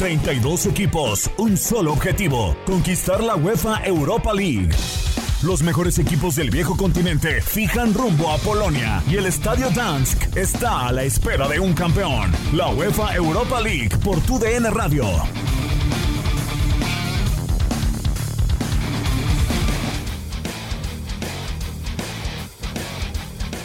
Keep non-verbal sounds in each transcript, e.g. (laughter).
32 equipos, un solo objetivo, conquistar la UEFA Europa League. Los mejores equipos del viejo continente fijan rumbo a Polonia y el Estadio Dansk está a la espera de un campeón. La UEFA Europa League por tu DN Radio.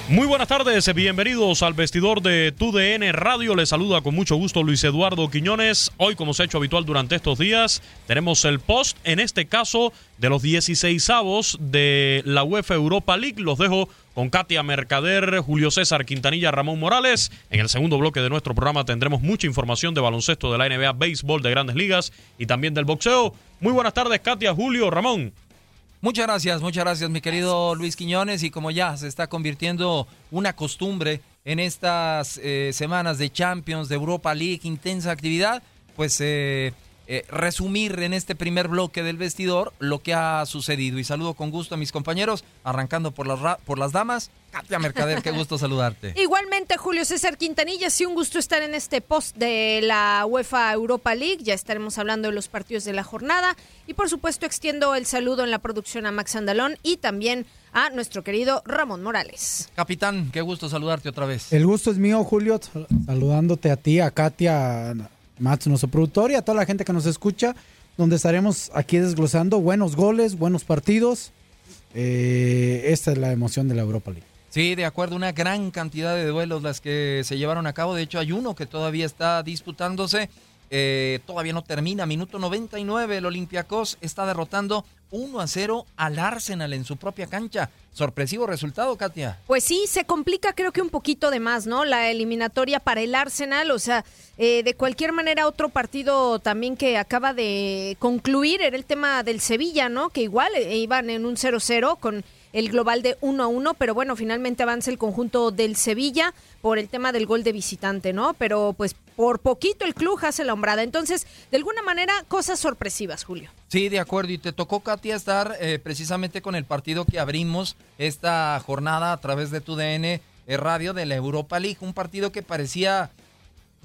Muy buenas tardes, bienvenidos al vestidor de TUDN Radio. Les saluda con mucho gusto Luis Eduardo Quiñones. Hoy, como se ha hecho habitual durante estos días, tenemos el post, en este caso, de los 16 avos de la UEFA Europa League. Los dejo con Katia Mercader, Julio César Quintanilla, Ramón Morales. En el segundo bloque de nuestro programa tendremos mucha información de baloncesto de la NBA, béisbol de grandes ligas y también del boxeo. Muy buenas tardes, Katia, Julio, Ramón. Muchas gracias, muchas gracias mi querido Luis Quiñones. Y como ya se está convirtiendo una costumbre en estas eh, semanas de Champions, de Europa League, intensa actividad, pues eh, eh, resumir en este primer bloque del vestidor lo que ha sucedido. Y saludo con gusto a mis compañeros, arrancando por las, por las damas. Katia Mercader, qué gusto saludarte. (laughs) Igualmente, Julio César Quintanilla, sí, un gusto estar en este post de la UEFA Europa League. Ya estaremos hablando de los partidos de la jornada. Y por supuesto, extiendo el saludo en la producción a Max Andalón y también a nuestro querido Ramón Morales. Capitán, qué gusto saludarte otra vez. El gusto es mío, Julio, saludándote a ti, a Katia, Mats, nuestro productor, y a toda la gente que nos escucha, donde estaremos aquí desglosando buenos goles, buenos partidos. Eh, esta es la emoción de la Europa League. Sí, de acuerdo, una gran cantidad de duelos las que se llevaron a cabo. De hecho, hay uno que todavía está disputándose. Eh, todavía no termina. Minuto 99, el Olympiacos está derrotando 1 a 0 al Arsenal en su propia cancha. Sorpresivo resultado, Katia. Pues sí, se complica creo que un poquito de más, ¿no? La eliminatoria para el Arsenal, o sea, eh, de cualquier manera otro partido también que acaba de concluir era el tema del Sevilla, ¿no? Que igual eh, iban en un 0-0 con el global de 1 a 1, pero bueno, finalmente avanza el conjunto del Sevilla por el tema del gol de visitante, ¿no? Pero pues por poquito el club hace la hombrada. Entonces, de alguna manera, cosas sorpresivas, Julio. Sí, de acuerdo. Y te tocó, Katia, estar eh, precisamente con el partido que abrimos esta jornada a través de tu DN eh, Radio de la Europa League. Un partido que parecía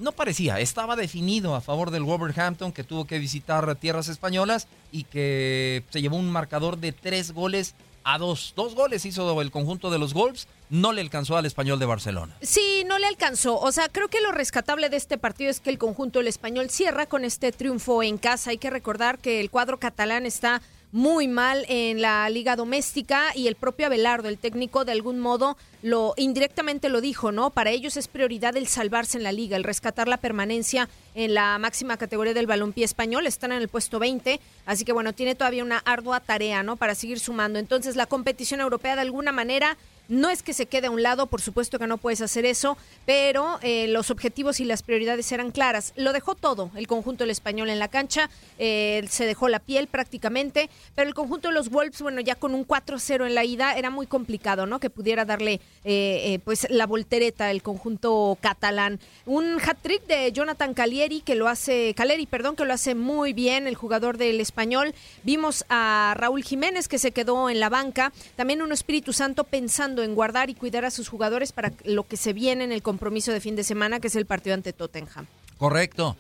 no parecía, estaba definido a favor del Wolverhampton que tuvo que visitar tierras españolas y que se llevó un marcador de tres goles a dos. Dos goles hizo el conjunto de los Wolves, no le alcanzó al español de Barcelona. Sí, no le alcanzó. O sea, creo que lo rescatable de este partido es que el conjunto del español cierra con este triunfo en casa. Hay que recordar que el cuadro catalán está muy mal en la liga doméstica y el propio Abelardo, el técnico, de algún modo lo indirectamente lo dijo, ¿no? Para ellos es prioridad el salvarse en la liga, el rescatar la permanencia en la máxima categoría del balompié español, están en el puesto 20, así que bueno, tiene todavía una ardua tarea, ¿no? Para seguir sumando. Entonces, la competición europea de alguna manera no es que se quede a un lado, por supuesto que no puedes hacer eso, pero eh, los objetivos y las prioridades eran claras. Lo dejó todo el conjunto del español en la cancha, eh, se dejó la piel prácticamente, pero el conjunto de los Wolves, bueno, ya con un 4-0 en la ida era muy complicado, ¿no? Que pudiera darle eh, pues la voltereta el conjunto catalán. Un hat-trick de Jonathan Calieri que lo hace, Caleri, perdón, que lo hace muy bien el jugador del español. Vimos a Raúl Jiménez que se quedó en la banca, también un Espíritu Santo pensando en guardar y cuidar a sus jugadores para lo que se viene en el compromiso de fin de semana, que es el partido ante Tottenham. Correcto.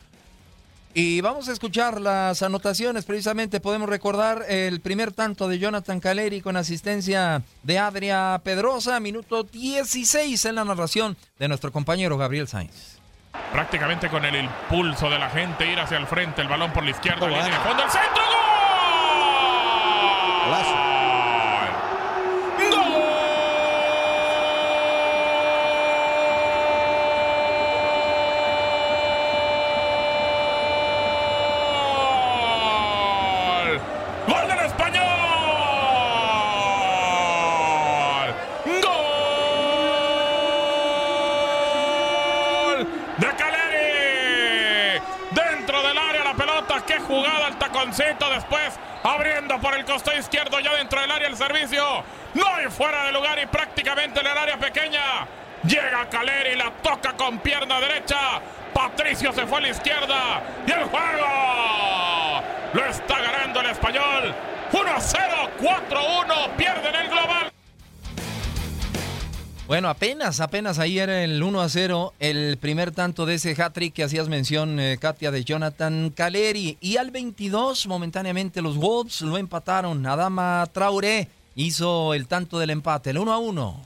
Y vamos a escuchar las anotaciones. Precisamente podemos recordar el primer tanto de Jonathan Caleri con asistencia de Adria Pedrosa, minuto 16 en la narración de nuestro compañero Gabriel Sainz. Prácticamente con el impulso de la gente ir hacia el frente, el balón por la izquierda, línea de fondo, el centro, ¡gol! ¡Gol del español! ¡Gol! ¡De Caleri! Dentro del área la pelota. ¡Qué jugada el taconcito! Después por el costado izquierdo ya dentro del área el servicio. No hay fuera de lugar y prácticamente en el área pequeña. Llega Caleri, la toca con pierna derecha. Patricio se fue a la izquierda. Y el juego lo está ganando el español. 1-0, 4-1, pierden el global. Bueno, apenas, apenas ahí era el 1 a 0, el primer tanto de ese hat-trick que hacías mención, eh, Katia, de Jonathan Caleri. Y al 22, momentáneamente, los Wolves lo empataron. Adama Traoré hizo el tanto del empate, el 1 a 1.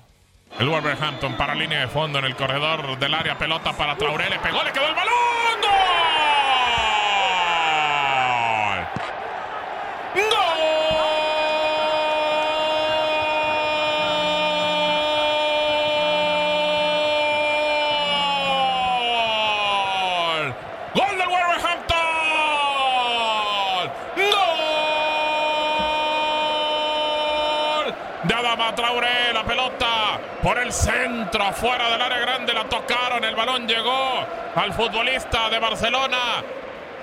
El Wolverhampton para línea de fondo en el corredor del área, pelota para Traoré, le pegó, le quedó el balón. De Adama Traoré, la pelota por el centro, afuera del área grande, la tocaron, el balón llegó al futbolista de Barcelona.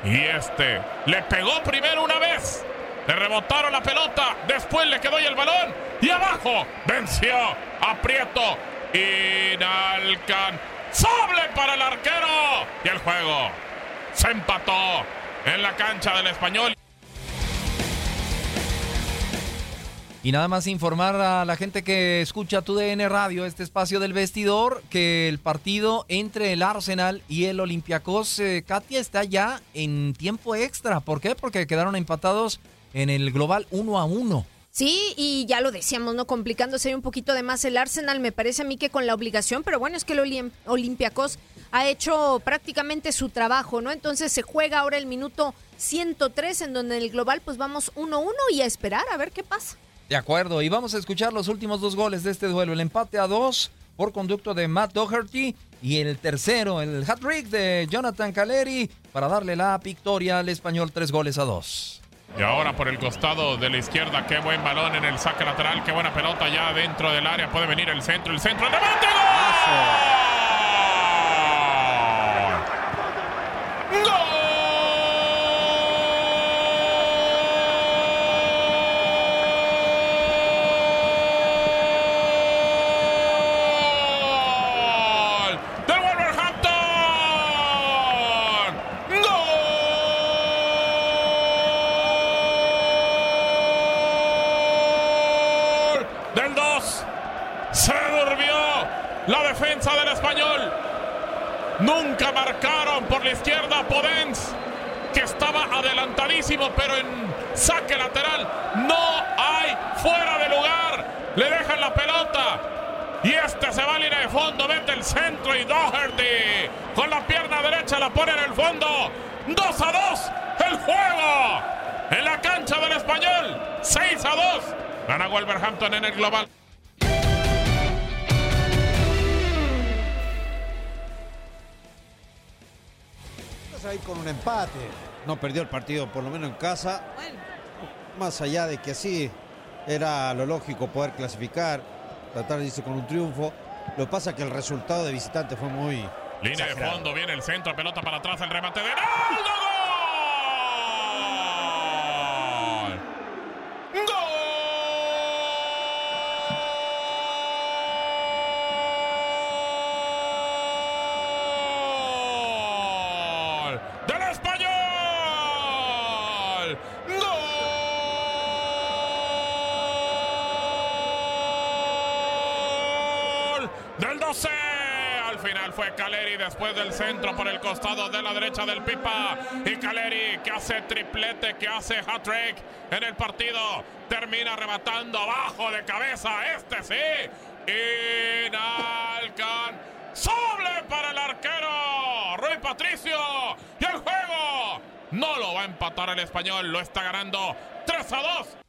Y este le pegó primero una vez, le rebotaron la pelota, después le quedó ahí el balón y abajo venció a Prieto. Inalcanzable para el arquero. Y el juego se empató en la cancha del español. Y nada más informar a la gente que escucha tu DN Radio, este espacio del vestidor, que el partido entre el Arsenal y el Olympiacos, eh, Katia, está ya en tiempo extra. ¿Por qué? Porque quedaron empatados en el global 1 a 1. Sí, y ya lo decíamos, ¿no? Complicándose un poquito de más el Arsenal, me parece a mí que con la obligación, pero bueno, es que el Olim- Olympiacos ha hecho prácticamente su trabajo, ¿no? Entonces se juega ahora el minuto 103, en donde en el global pues vamos 1-1 y a esperar a ver qué pasa. De acuerdo, y vamos a escuchar los últimos dos goles de este duelo. El empate a dos por conducto de Matt Doherty y el tercero, el hat-trick de Jonathan Caleri para darle la victoria al español tres goles a dos. Y ahora por el costado de la izquierda, qué buen balón en el saque lateral, qué buena pelota ya dentro del área. Puede venir el centro, el centro, el ¡Gol! ¡Gol! ¡Del Wolverhampton! ¡Gol! Del 2. Se durmió la defensa del español. Nunca marcaron por izquierda Podens, que estaba adelantadísimo, pero en saque lateral no hay fuera de lugar. Le dejan la pelota. Y este se va a línea de fondo, mete el centro y Doherty con la pierna derecha la pone en el fondo. 2 a 2, el juego en la cancha del español. 6 a 2. Gana Wolverhampton en el global. Ahí con un empate. No perdió el partido, por lo menos en casa. Más allá de que sí, era lo lógico poder clasificar, tratar de irse con un triunfo. Lo que pasa es que el resultado de visitante fue muy. Línea de fondo, viene el centro, pelota para atrás, el remate de Ronaldo. ¡Gol! ¡Gol! Final fue Caleri después del centro por el costado de la derecha del Pipa. Y Caleri que hace triplete, que hace hat-trick en el partido. Termina arrebatando abajo de cabeza. Este sí. Inalcanzable para el arquero. Rui Patricio. Y el juego no lo va a empatar el español. Lo está ganando 3 a 2.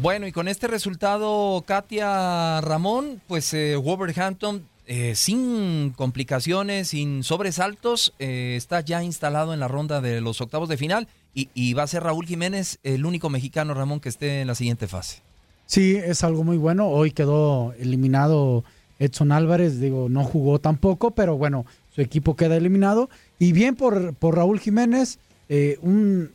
Bueno, y con este resultado, Katia Ramón, pues eh, Wolverhampton, eh, sin complicaciones, sin sobresaltos, eh, está ya instalado en la ronda de los octavos de final y, va a ser Raúl Jiménez el único mexicano, Ramón, que esté en la siguiente fase. Sí, es algo muy bueno. Hoy quedó eliminado Edson Álvarez, digo, no jugó tampoco, pero bueno, su equipo queda eliminado. Y bien por, por Raúl Jiménez, eh, un,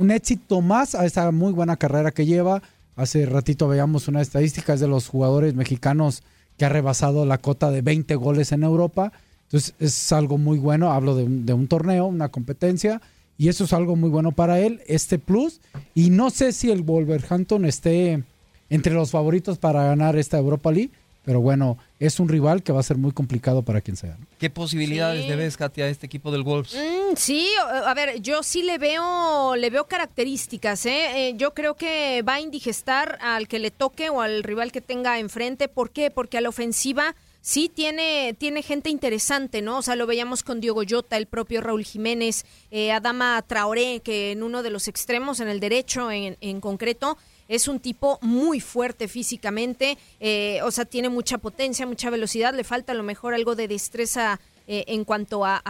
un éxito más a esa muy buena carrera que lleva. Hace ratito veíamos una estadística, es de los jugadores mexicanos que ha rebasado la cota de 20 goles en Europa. Entonces es algo muy bueno, hablo de un, de un torneo, una competencia, y eso es algo muy bueno para él, este plus. Y no sé si el Wolverhampton esté entre los favoritos para ganar esta Europa League. Pero bueno, es un rival que va a ser muy complicado para quien sea. ¿no? ¿Qué posibilidades Sí. le ves, Katia, a este equipo del Wolves? Mm, sí, a ver, yo sí le veo, le veo características, ¿eh? Eh, Yo creo que va a indigestar al que le toque o al rival que tenga enfrente. ¿Por qué? Porque a la ofensiva sí tiene, tiene gente interesante, ¿no? O sea, lo veíamos con Diogo Jota, el propio Raúl Jiménez, eh, Adama Traoré, que en uno de los extremos, en el derecho en, en concreto, es un tipo muy fuerte físicamente, eh, o sea, tiene mucha potencia, mucha velocidad, le falta a lo mejor algo de destreza eh, en cuanto a,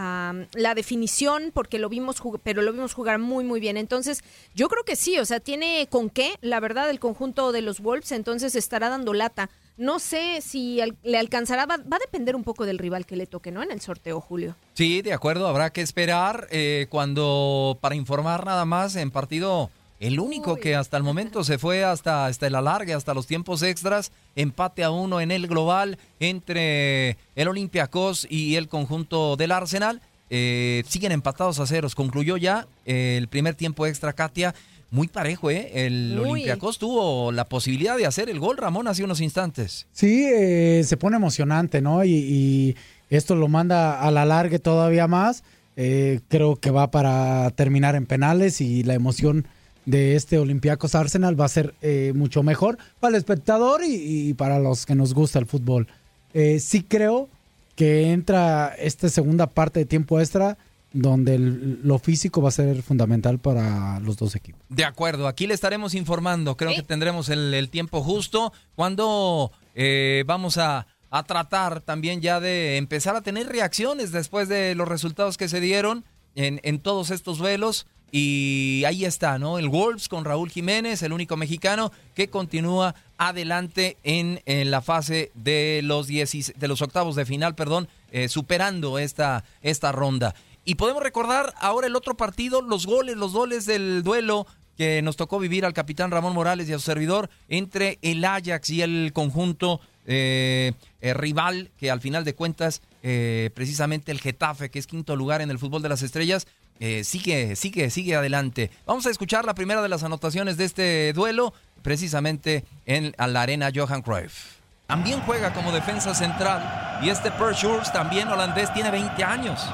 la definición, porque lo vimos, pero lo vimos jugar muy, muy bien. Entonces, yo creo que sí, o sea, tiene con qué, la verdad, el conjunto de los Wolves, entonces estará dando lata. No sé si le alcanzará, va, va a depender un poco del rival que le toque, ¿no? En el sorteo, Julio. Sí, de acuerdo, habrá que esperar eh, cuando, para informar nada más, en partido, el único Uy. que hasta el momento se fue hasta, hasta el alargue, hasta los tiempos extras, empate a uno en el global entre el Olympiacos y el conjunto del Arsenal. Eh, siguen empatados a ceros, concluyó ya eh, el primer tiempo extra, Katia. Muy parejo, ¿eh? El Muy. Olympiacos tuvo la posibilidad de hacer el gol, Ramón, hace unos instantes. Sí, eh, se pone emocionante, ¿no? Y, y esto lo manda a la largue todavía más. Eh, creo que va para terminar en penales y la emoción de este Olympiacos Arsenal va a ser eh, mucho mejor para el espectador y, y para los que nos gusta el fútbol. Eh, sí creo que entra esta segunda parte de tiempo extra donde el- lo físico va a ser fundamental para los dos equipos. De acuerdo, aquí le estaremos informando. Creo Sí. que tendremos el, el tiempo justo cuando eh, vamos a, a tratar también ya de empezar a tener reacciones después de los resultados que se dieron en, en todos estos duelos. Y ahí está, ¿no? El Wolves con Raúl Jiménez, el único mexicano que continúa adelante en, en la fase de los, 16 de los octavos de final, perdón, eh, superando esta, esta ronda. Y podemos recordar ahora el otro partido, los goles, los goles del duelo que nos tocó vivir al capitán Ramón Morales y a su servidor entre el Ajax y el conjunto eh, eh, rival, que al final de cuentas, eh, precisamente el Getafe, que es quinto lugar en el fútbol de las estrellas, eh, sigue, sigue, sigue adelante. Vamos a escuchar la primera de las anotaciones de este duelo, precisamente en la arena Johan Cruyff. También juega como defensa central y este Per Schurz, también holandés, tiene 20 años.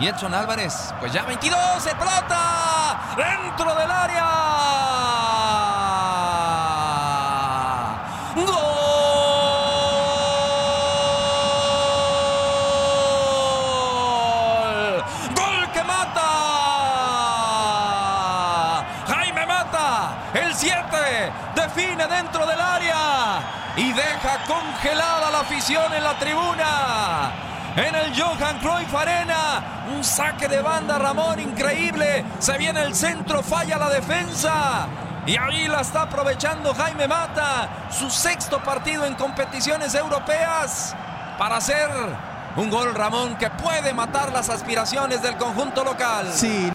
Y Edson Álvarez, pues ya 22, se pelota dentro del área. Dentro del área y deja congelada la afición en la tribuna. En el Johan Cruyff Arena, un saque de banda, Ramón, increíble. Se viene el centro, falla la defensa. Y ahí la está aprovechando Jaime Mata, su sexto partido en competiciones europeas, para hacer un gol, Ramón, que puede matar las aspiraciones del conjunto local. Sí,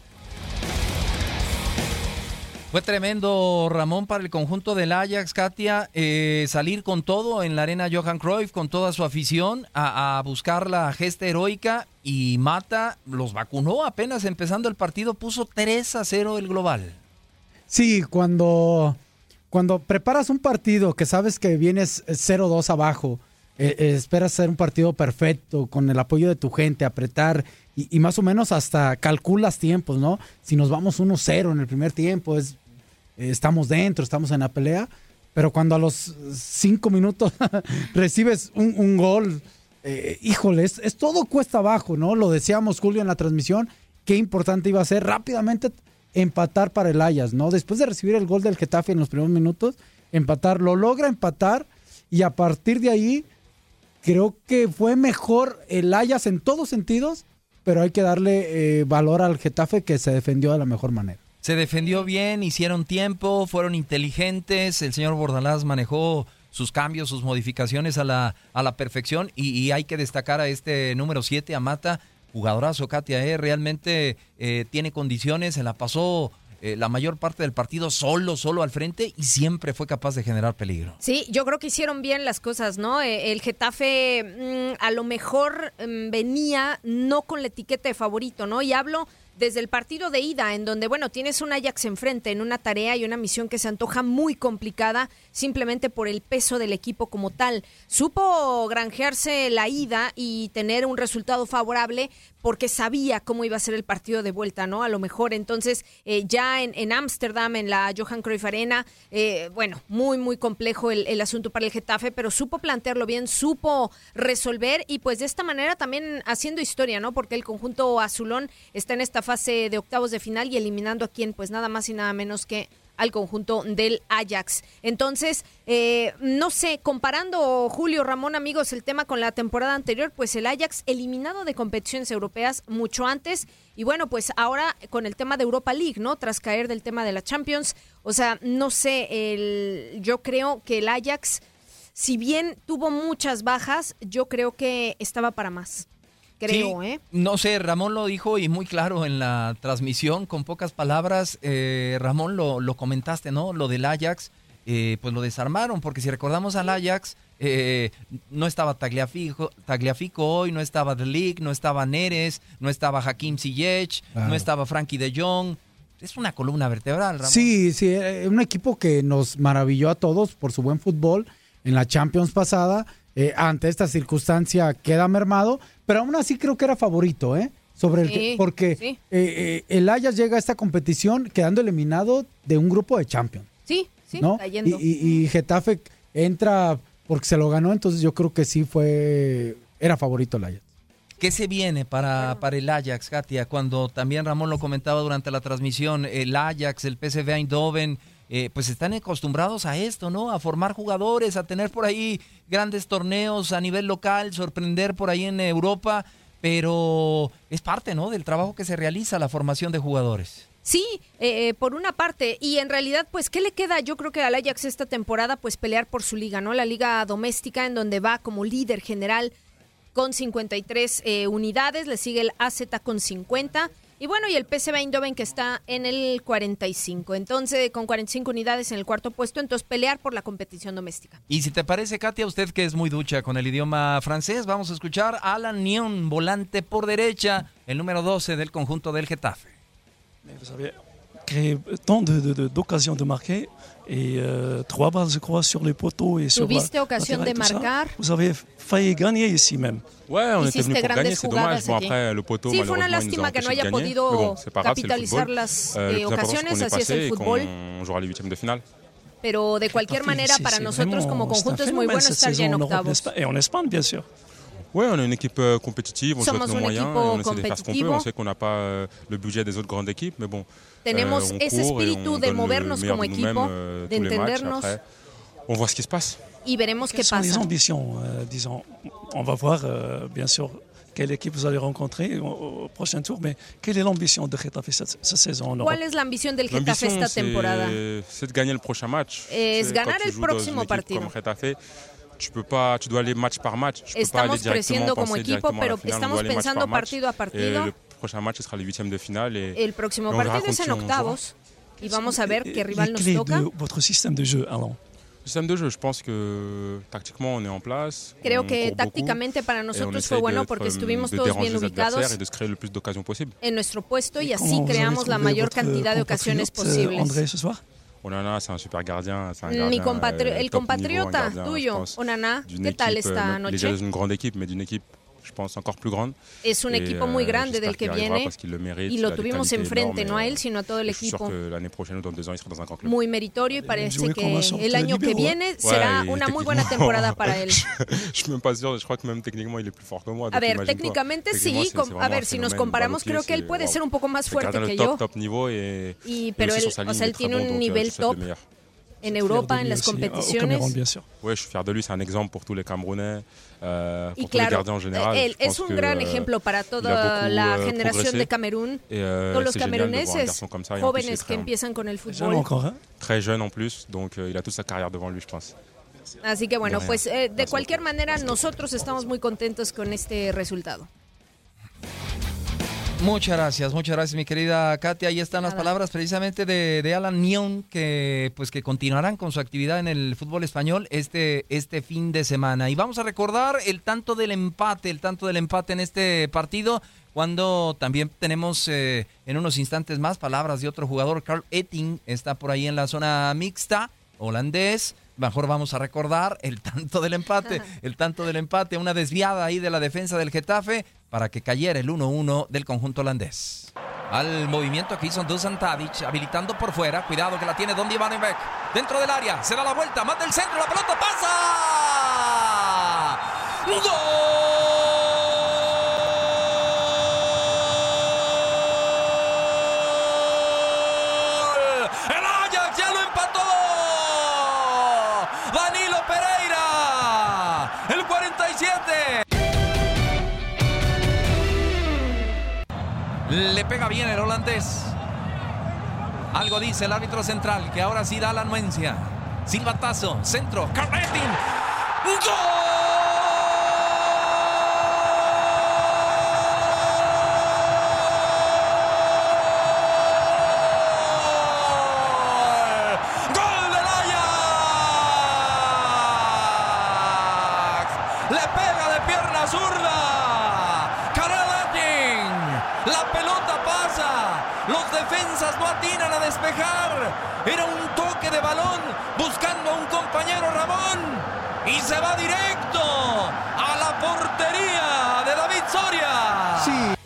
Fue tremendo, Ramón, para el conjunto del Ajax, Katia, eh, salir con todo en la arena Johan Cruyff, con toda su afición, a, buscar la gesta heroica y Mata los vacunó apenas empezando el partido, puso 3 a 0 el global. Sí, cuando, cuando preparas un partido que sabes que vienes 0-2 abajo, eh, eh, esperas hacer un partido perfecto, con el apoyo de tu gente, apretar y, más o menos hasta calculas tiempos, ¿no? Si nos vamos 1-0 en el primer tiempo, es, eh, estamos dentro, estamos en la pelea, pero cuando a los cinco minutos (laughs) recibes un, un gol, eh, híjole, es, es todo cuesta abajo, ¿no? Lo decíamos Julio en la transmisión, qué importante iba a ser rápidamente empatar para el Ayas, ¿no? Después de recibir el gol del Getafe en los primeros minutos, empatar, lo logra empatar y a partir de ahí creo que fue mejor el Ayas en todos sentidos, pero hay que darle eh, valor al Getafe que se defendió de la mejor manera. Se defendió bien, hicieron tiempo, fueron inteligentes, el señor Bordalás manejó sus cambios, sus modificaciones a la, a la perfección y, hay que destacar a este número 7, a Mata, jugadorazo Katia, ¿eh? realmente eh, tiene condiciones, se la pasó eh, la mayor parte del partido solo, solo al frente y siempre fue capaz de generar peligro. Sí, yo creo que hicieron bien las cosas, ¿no? Eh, El Getafe mm, a lo mejor mm, venía no con la etiqueta de favorito, ¿no? Y hablo desde el partido de ida, en donde, bueno, tienes un Ajax enfrente en una tarea y una misión que se antoja muy complicada, simplemente por el peso del equipo como tal. Supo granjearse la ida y tener un resultado favorable porque sabía cómo iba a ser el partido de vuelta, ¿no? A lo mejor entonces eh, ya en Ámsterdam, en, la Johan Cruyff Arena, eh, bueno, muy, muy complejo el, el asunto para el Getafe, pero supo plantearlo bien, supo resolver y pues de esta manera también haciendo historia, ¿no? Porque el conjunto azulón está en esta fase de octavos de final y eliminando a quien, pues nada más y nada menos que al conjunto del Ajax. Entonces, eh, no sé, comparando Julio Ramón, amigos, el tema con la temporada anterior, pues el Ajax eliminado de competiciones europeas mucho antes y bueno, pues ahora con el tema de Europa League, ¿no? Tras caer del tema de la Champions, o sea, no sé, el, yo creo que el Ajax, si bien tuvo muchas bajas, yo creo que estaba para más creo, ¿eh? No sé, Ramón lo dijo y muy claro en la transmisión, con pocas palabras. Eh, Ramón lo, lo, comentaste, ¿no? Lo del Ajax, eh, pues lo desarmaron, porque si recordamos al Ajax, eh, no estaba Tagliafico, Tagliafico hoy, no estaba The League, no estaba Neres, no estaba Hakim Ziyech, no estaba Frankie de Jong. Es una columna vertebral, Ramón. Sí, sí, un equipo que nos maravilló a todos por su buen fútbol en la Champions pasada. Ante esta circunstancia queda mermado, pero aún así creo que era favorito, ¿eh? Sobre el que, porque eh, eh, el Ajax llega a esta competición quedando eliminado de un grupo de Champions. Sí, sí, ¿no? Y, Getafe entra porque se lo ganó, entonces yo creo que sí fue, era favorito el Ajax. ¿Qué se viene para, para el Ajax, Katia? Cuando también Ramón lo comentaba durante la transmisión, el Ajax, el PSV Eindhoven, eh, pues están acostumbrados a esto, ¿no? A formar jugadores, a tener por ahí grandes torneos a nivel local, sorprender por ahí en Europa, pero es parte, ¿no? Del trabajo que se realiza la formación de jugadores. Sí, eh, por una parte, y en realidad, pues, ¿qué le queda? Yo creo que al Ajax esta temporada, pues, pelear por su liga, ¿no? La liga doméstica, en donde va como líder general con 53 eh, unidades, le sigue el AZ con 50 y bueno, y el PSV Eindhoven que está en el 45. Entonces, con 45 unidades en el cuarto puesto, entonces pelear por la competición doméstica. Y si te parece, Katia, usted que es muy ducha con el idioma francés, vamos a escuchar a Alan Nion, volante por derecha, el número 12 del conjunto del Getafe. Vous avez créé tant d'occasions de, de, de marquer et euh, trois balles, je crois, sur les poteaux et sur Tuviste la, occasion de marcar. Vous avez failli gagner ici même. Ouais, on était venu pour gagner, c'est dommage. Bon, après, le poteau, sí, fue una lástima que no haya podido bon, capitalizar las eh, ocasiones, así es el fútbol. On jouera les huitièmes de finale. Pero de cualquier manera, para nosotros como conjunto es muy bueno estar ya en octavos. Et en Espagne, bien sûr. Oui, on est une équipe euh, compétitive, on Somos joue avec nos moyens, on essaie de faire ce qu'on peut. On sait qu'on n'a pas euh, le budget des autres grandes équipes, mais bon. Tenemos euh, ese espíritu de movernos como equipo, de entendernos. Après, on voit ce qui se passe. Y veremos qué pasa. Sont les ambitions, euh, disons. On va voir, euh, bien sûr, quelle équipe vous allez rencontrer au, prochain tour, mais quelle est l'ambition de Getafe cette, cette saison en Europe? ¿Cuál es la ambición del Getafe esta temporada? C'est de gagner le prochain match. Es ganar el próximo partido. Comme Getafe, tu peux pas, tu dois aller match par match. Tu estamos peux pas aller creciendo como equipo, pero final, estamos pensando partido a partido. le prochain match sera les huitièmes de finale. Et, el próximo partido es en octavos y vamos a ver qué rival nos toca. De votre système de jeu, Alain. Système de jeu, je pense que tactiquement on est en place. Creo que tácticamente para nosotros fue bueno porque estuvimos todos bien ubicados en nuestro puesto y así creamos la mayor cantidad de ocasiones posibles. André, ce soir Onana, c'est un super gardien. Un gardien Mi compatri el compatriota tuyo, Onana, ¿qué tal esta noche? Déjà d'une grande équipe, mais d'une équipe je pense, encore plus grande. Es un equipo muy grande del que viene y lo tuvimos enfrente, no a él, sino a todo el equipo. Muy meritorio y parece que el año que viene será una muy buena temporada para él. A ver, técnicamente sí, a ver, si nos comparamos, creo que él puede ser un poco más fuerte que yo. Y, pero él, o sea, él tiene un nivel top en Europa, en las competiciones. Oui, je suis fier de lui, c'est un exemple pour tous les Camerounais, euh, y claro, en general. Él es un gran ejemplo para toda la euh, generación de Camerún, euh, todos los cameruneses jóvenes que empiezan con el fútbol. Très jeune en plus, donc il a toute sa carrière devant lui, je pense. Así que bueno, pues eh, de cualquier manera nosotros estamos muy contentos con este resultado. Muchas gracias, muchas gracias mi querida Katia. Ahí están las palabras precisamente de, de Alan Neon que pues que continuarán con su actividad en el fútbol español este, este fin de semana. Y vamos a recordar el tanto del empate, el tanto del empate en este partido cuando también tenemos eh, en unos instantes más palabras de otro jugador, Carl Etting, está por ahí en la zona mixta, holandés. Mejor vamos a recordar el (laughs) tanto del empate, el tanto del empate, una desviada ahí de la defensa del Getafe para que cayera el 1-1 del conjunto holandés. Al movimiento que hizo Dusan Tadic, habilitando por fuera. Cuidado que la tiene Don Beck. Dentro del área, se da la vuelta, manda el centro, la pelota pasa. ¡Gol! Danilo Pereira, el 47. Le pega bien el holandés. Algo dice el árbitro central que ahora sí da la anuencia. Silbatazo, centro, Carletin. ¡Gol! Defensas no atinan a despejar. Era un toque de balón buscando a un compañero Ramón. Y se va directo a la portería de David Soria. Sí.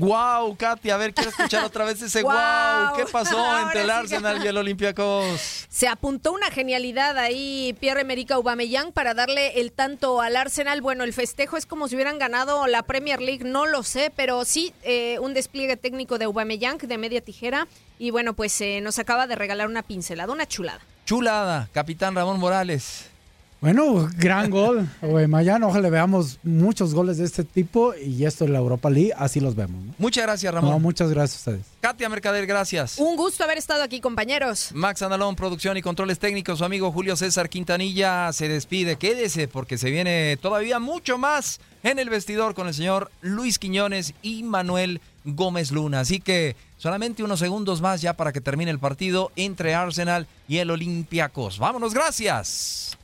Wow, Katy, a ver, quiero escuchar otra vez ese wow. ¿Qué pasó (laughs) Ahora entre el sí Arsenal que- y el Olympiacos? Se apuntó una genialidad ahí Pierre-Emerick Aubameyang para darle el tanto al Arsenal. Bueno, el festejo es como si hubieran ganado la Premier League, no lo sé, pero sí eh, un despliegue técnico de Aubameyang de media tijera y bueno, pues eh, nos acaba de regalar una pincelada, una chulada. Chulada, capitán Ramón Morales. Bueno, gran gol. (laughs) Mañana ojalá veamos muchos goles de este tipo y esto en la Europa League, así los vemos. ¿no? Muchas gracias, No, Ramón. muchas gracias a ustedes. Katia Mercader, gracias. Un gusto haber estado aquí, compañeros. Max Andalón, producción y controles técnicos. Su amigo Julio César Quintanilla se despide. Quédese porque se viene todavía mucho más en el vestidor con el señor Luis Quiñones y Manuel Gómez Luna. Así que solamente unos segundos más ya para que termine el partido entre Arsenal y el Olympiacos. Vámonos, gracias.